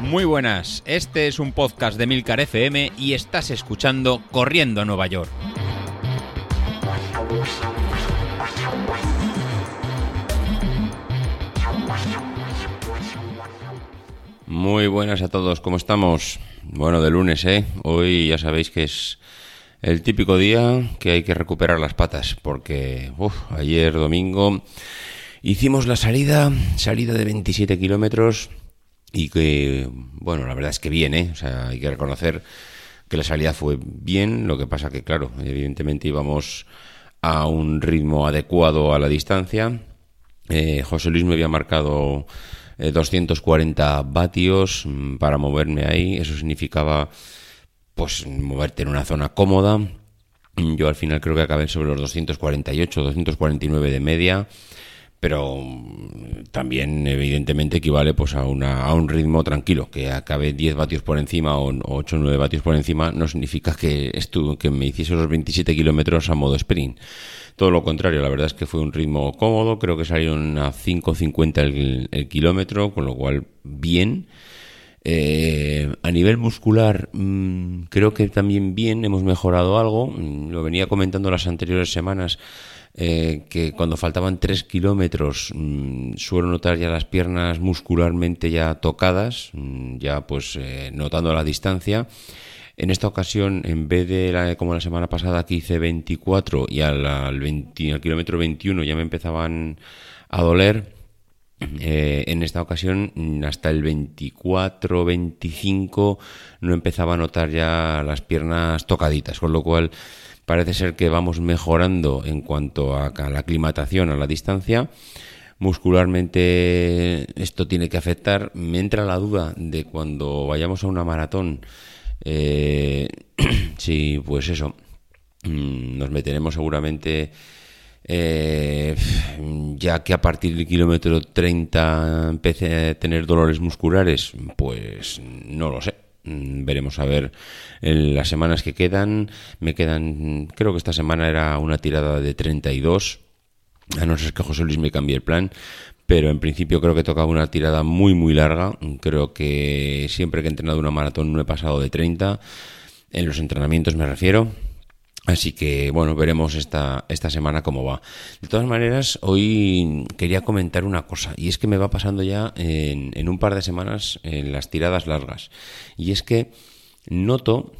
Muy buenas, este es un podcast de Milcar FM y estás escuchando Corriendo a Nueva York. Muy buenas a todos, ¿cómo estamos? Bueno, de lunes, ¿eh? Hoy ya sabéis que es el típico día que hay que recuperar las patas, porque ayer domingo hicimos la salida, salida de 27 kilómetros y que, bueno, la verdad es que bien, ¿eh? O sea, hay que reconocer que la salida fue bien, lo que pasa que, claro, evidentemente íbamos a un ritmo adecuado a la distancia. Eh, José Luis me había marcado 240 eh, vatios mm, para moverme ahí. Eso significaba, pues, moverte en una zona cómoda. Yo al final creo que acabé sobre los 248, 249 de media pero mm, también evidentemente equivale pues a, una, a un ritmo tranquilo, que acabe 10 vatios por encima o 8 o 9 vatios por encima no significa que, estuve, que me hiciese los 27 kilómetros a modo sprint. Todo lo contrario, la verdad es que fue un ritmo cómodo, creo que salieron a 5.50 el, el kilómetro, con lo cual bien. Eh, a nivel muscular, mm, creo que también bien, hemos mejorado algo. Mm, lo venía comentando las anteriores semanas eh, que cuando faltaban tres kilómetros mm, suelo notar ya las piernas muscularmente ya tocadas, mm, ya pues eh, notando la distancia. En esta ocasión, en vez de la, como la semana pasada que hice 24 y al, kilómetro 21 ya me empezaban a doler, eh, en esta ocasión, hasta el 24-25 no empezaba a notar ya las piernas tocaditas, con lo cual Parece ser que vamos mejorando en cuanto a la aclimatación a la distancia. Muscularmente esto tiene que afectar. Me entra la duda de cuando vayamos a una maratón, eh, si pues eso, mm, nos meteremos seguramente eh, ya que a partir del kilómetro 30 empecé a tener dolores musculares, pues no lo sé. Mm, veremos a ver en las semanas que quedan. Me quedan, creo que esta semana era una tirada de 32, a no ser que José Luis me cambie el plan. Pero en principio creo que tocaba una tirada muy muy larga. Creo que siempre que he entrenado una maratón no he pasado de 30. En los entrenamientos me refiero. Así que bueno, veremos esta, esta semana cómo va. De todas maneras, hoy quería comentar una cosa, y es que me va pasando ya en, en un par de semanas en las tiradas largas. Y es que noto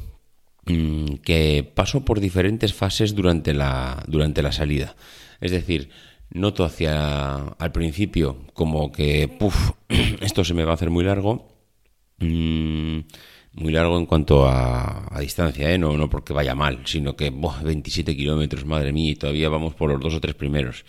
mm, que paso por diferentes fases durante la, durante la salida. Es decir, noto hacia al principio como que, puff, esto se me va a hacer muy largo. Mm, muy largo en cuanto a, distancia, ¿eh? no, no porque vaya mal, sino que 27 kilómetros, madre mía, y todavía vamos por los dos o tres primeros.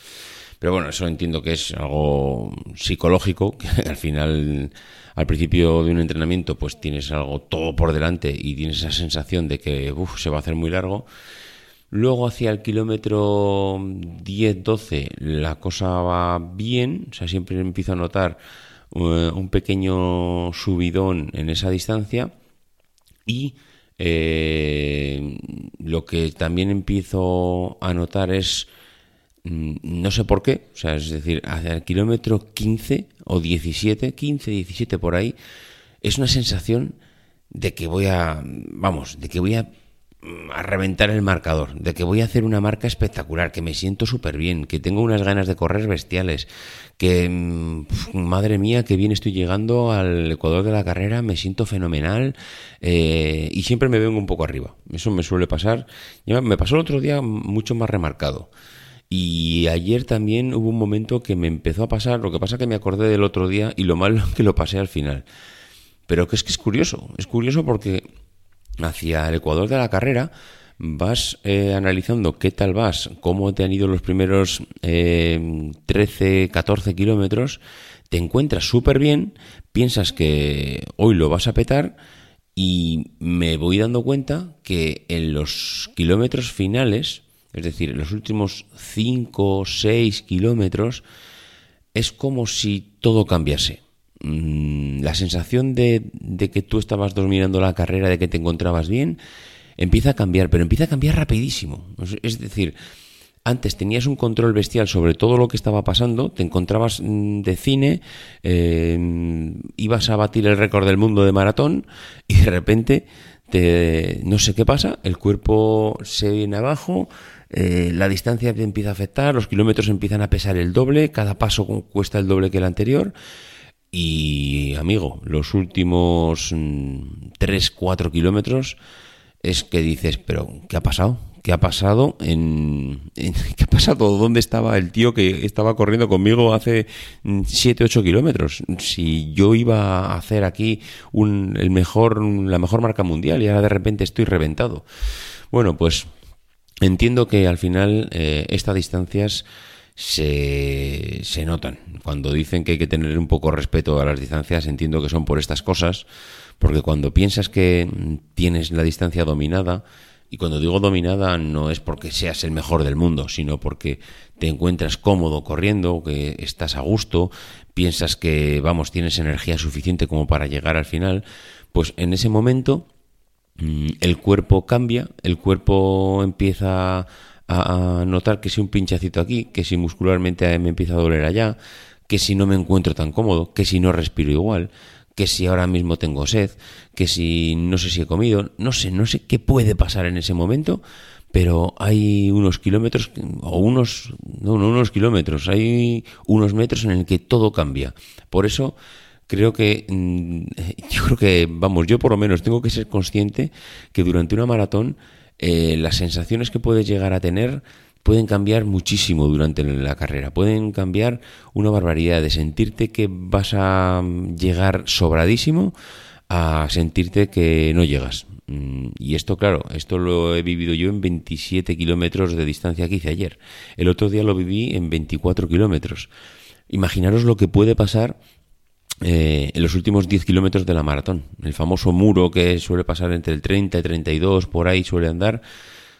Pero bueno, eso entiendo que es algo psicológico, que al final, al principio de un entrenamiento, pues tienes algo todo por delante y tienes esa sensación de que se va a hacer muy largo. Luego hacia el kilómetro 10-12 la cosa va bien, o sea, siempre empiezo a notar uh, un pequeño subidón en esa distancia y eh, lo que también empiezo a notar es, mm, no sé por qué, o sea, es decir, hacia el kilómetro 15 o 17, 15, 17 por ahí, es una sensación de que voy a, vamos, de que voy a a reventar el marcador, de que voy a hacer una marca espectacular, que me siento súper bien, que tengo unas ganas de correr bestiales, que mm, madre mía, que bien estoy llegando al Ecuador de la carrera, me siento fenomenal eh, y siempre me vengo un poco arriba. Eso me suele pasar. Me pasó el otro día mucho más remarcado. Y ayer también hubo un momento que me empezó a pasar, lo que pasa que me acordé del otro día y lo malo que lo pasé al final. Pero que es que es curioso, es curioso porque hacia el Ecuador de la carrera, vas eh, analizando qué tal vas, cómo te han ido los primeros 13, 14 kilómetros, te encuentras súper bien, piensas que hoy lo vas a petar y me voy dando cuenta que en los kilómetros finales, es decir, en los últimos 5 o 6 kilómetros, es como si todo cambiase. Mm, la sensación de, que tú estabas dominando la carrera, de que te encontrabas bien, empieza a cambiar, pero empieza a cambiar rapidísimo. Es decir, antes tenías un control bestial sobre todo lo que estaba pasando, te encontrabas mm, de cine, eh, ibas a batir el récord del mundo de maratón y de repente te, no sé qué pasa, el cuerpo se viene abajo, eh, la distancia te empieza a afectar, los kilómetros empiezan a pesar el doble, cada paso cuesta el doble que el anterior. Y amigo, los últimos 3, mm, 4 kilómetros es que dices, pero ¿qué ha pasado? ¿Qué ha pasado? En, ¿Qué ha pasado? ¿Dónde estaba el tío que estaba corriendo conmigo hace 7, mm, 8 kilómetros? Si yo iba a hacer aquí un, el mejor, la mejor marca mundial y ahora de repente estoy reventado. Bueno, pues entiendo que al final eh, estas distancias se, se notan. Cuando dicen que hay que tener un poco respeto a las distancias, entiendo que son por estas cosas porque cuando piensas que tienes la distancia dominada, y cuando digo dominada no es porque seas el mejor del mundo, sino porque te encuentras cómodo corriendo, que estás a gusto, piensas que, vamos, tienes energía suficiente como para llegar al final, pues en ese momento mm, el cuerpo cambia, el cuerpo empieza a, notar que si un pinchacito aquí, que si muscularmente me empieza a doler allá, que si no me encuentro tan cómodo, que si no respiro igual que si ahora mismo tengo sed, que si no sé si he comido, no sé, no sé qué puede pasar en ese momento, pero hay unos kilómetros, o unos, no, no unos kilómetros, hay unos metros en el que todo cambia. Por eso creo que, mm, yo creo que, vamos, yo por lo menos tengo que ser consciente que durante una maratón eh, las sensaciones que puedes llegar a tener pueden cambiar muchísimo durante la carrera, pueden cambiar una barbaridad de sentirte que vas a llegar sobradísimo a sentirte que no llegas. Mm, y esto, claro, esto lo he vivido yo en 27 kilómetros de distancia que hice ayer. El otro día lo viví en 24 kilómetros. Imaginaros lo que puede pasar eh, en los últimos 10 kilómetros de la maratón. El famoso muro que suele pasar entre el 30 y 32, por ahí suele andar.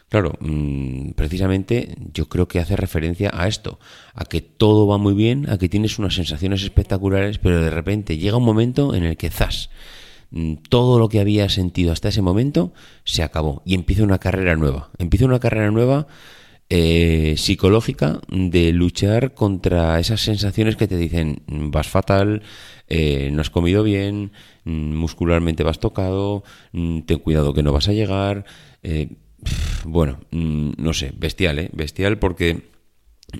Claro, mm, precisamente yo creo que hace referencia a esto, a que todo va muy bien, a que tienes unas sensaciones espectaculares, pero de repente llega un momento en el que zas, mm, todo lo que había sentido hasta ese momento se acabó y empieza una carrera nueva. Empieza una carrera nueva eh, psicológica de luchar contra esas sensaciones que te dicen mm, vas fatal, eh, no has comido bien, muscularmente vas tocado, ten cuidado que no vas a llegar. Eh, bueno, mm, no sé, bestial, ¿eh? Bestial porque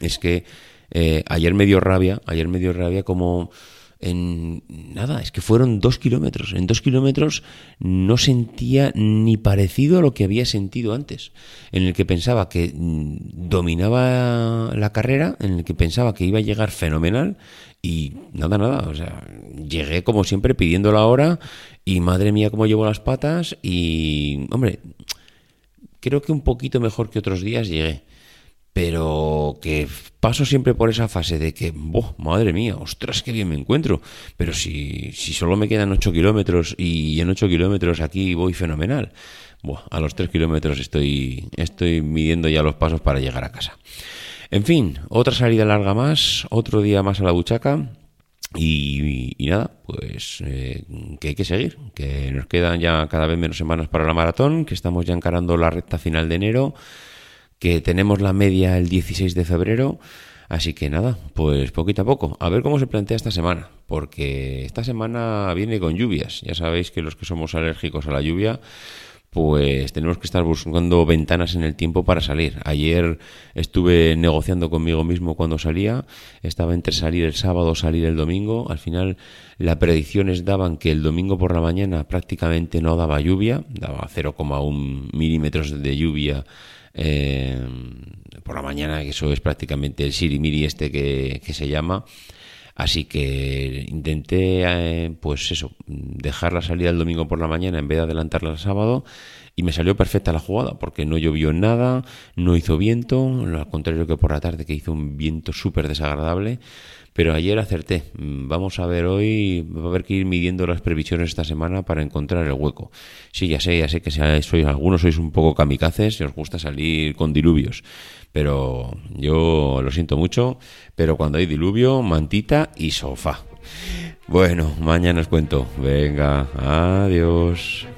es que eh, ayer me dio rabia, ayer me dio rabia como en nada, es que fueron dos kilómetros. En dos kilómetros no sentía ni parecido a lo que había sentido antes, en el que pensaba que mm, dominaba la carrera, en el que pensaba que iba a llegar fenomenal y nada, nada, o sea, llegué como siempre pidiendo la hora y madre mía cómo llevo las patas y, hombre, creo que un poquito mejor que otros días llegué. Pero que paso siempre por esa fase de que, ¡boh! madre mía, ostras, qué bien me encuentro. Pero si, si solo me quedan 8 kilómetros y en 8 kilómetros aquí voy fenomenal. Buah, a los 3 kilómetros estoy, estoy midiendo ya los pasos para llegar a casa. En fin, otra salida larga más, otro día más a la buchaca. Y, nada, pues eh, que hay que seguir, que nos quedan ya cada vez menos semanas para la maratón, que estamos ya encarando la recta final de enero, que tenemos la media el 16 de febrero, así que nada, pues poquito a poco, a ver cómo se plantea esta semana, porque esta semana viene con lluvias, ya sabéis que los que somos alérgicos a la lluvia, pues tenemos que estar buscando ventanas en el tiempo para salir. Ayer estuve negociando conmigo mismo cuando salía, estaba entre salir el sábado salir el domingo. Al final las predicciones daban que el domingo por la mañana prácticamente no daba lluvia, daba 0,1 milímetros de lluvia eh, por la mañana, que eso es prácticamente el sirimiri este que, que se llama. Así que intenté, eh, pues eso, dejar la salida el domingo por la mañana en vez de adelantarla al sábado y me salió perfecta la jugada porque no llovió nada, no hizo viento, al contrario que por la tarde que hizo un viento súper desagradable. Pero ayer acerté. Vamos a ver hoy, va a haber que ir midiendo las previsiones esta semana para encontrar el hueco. Sí, ya sé, ya sé que sois, algunos sois un poco kamikazes y os gusta salir con diluvios. Pero yo lo siento mucho, pero cuando hay diluvio, mantita y sofá. Bueno, mañana os cuento. Venga, adiós.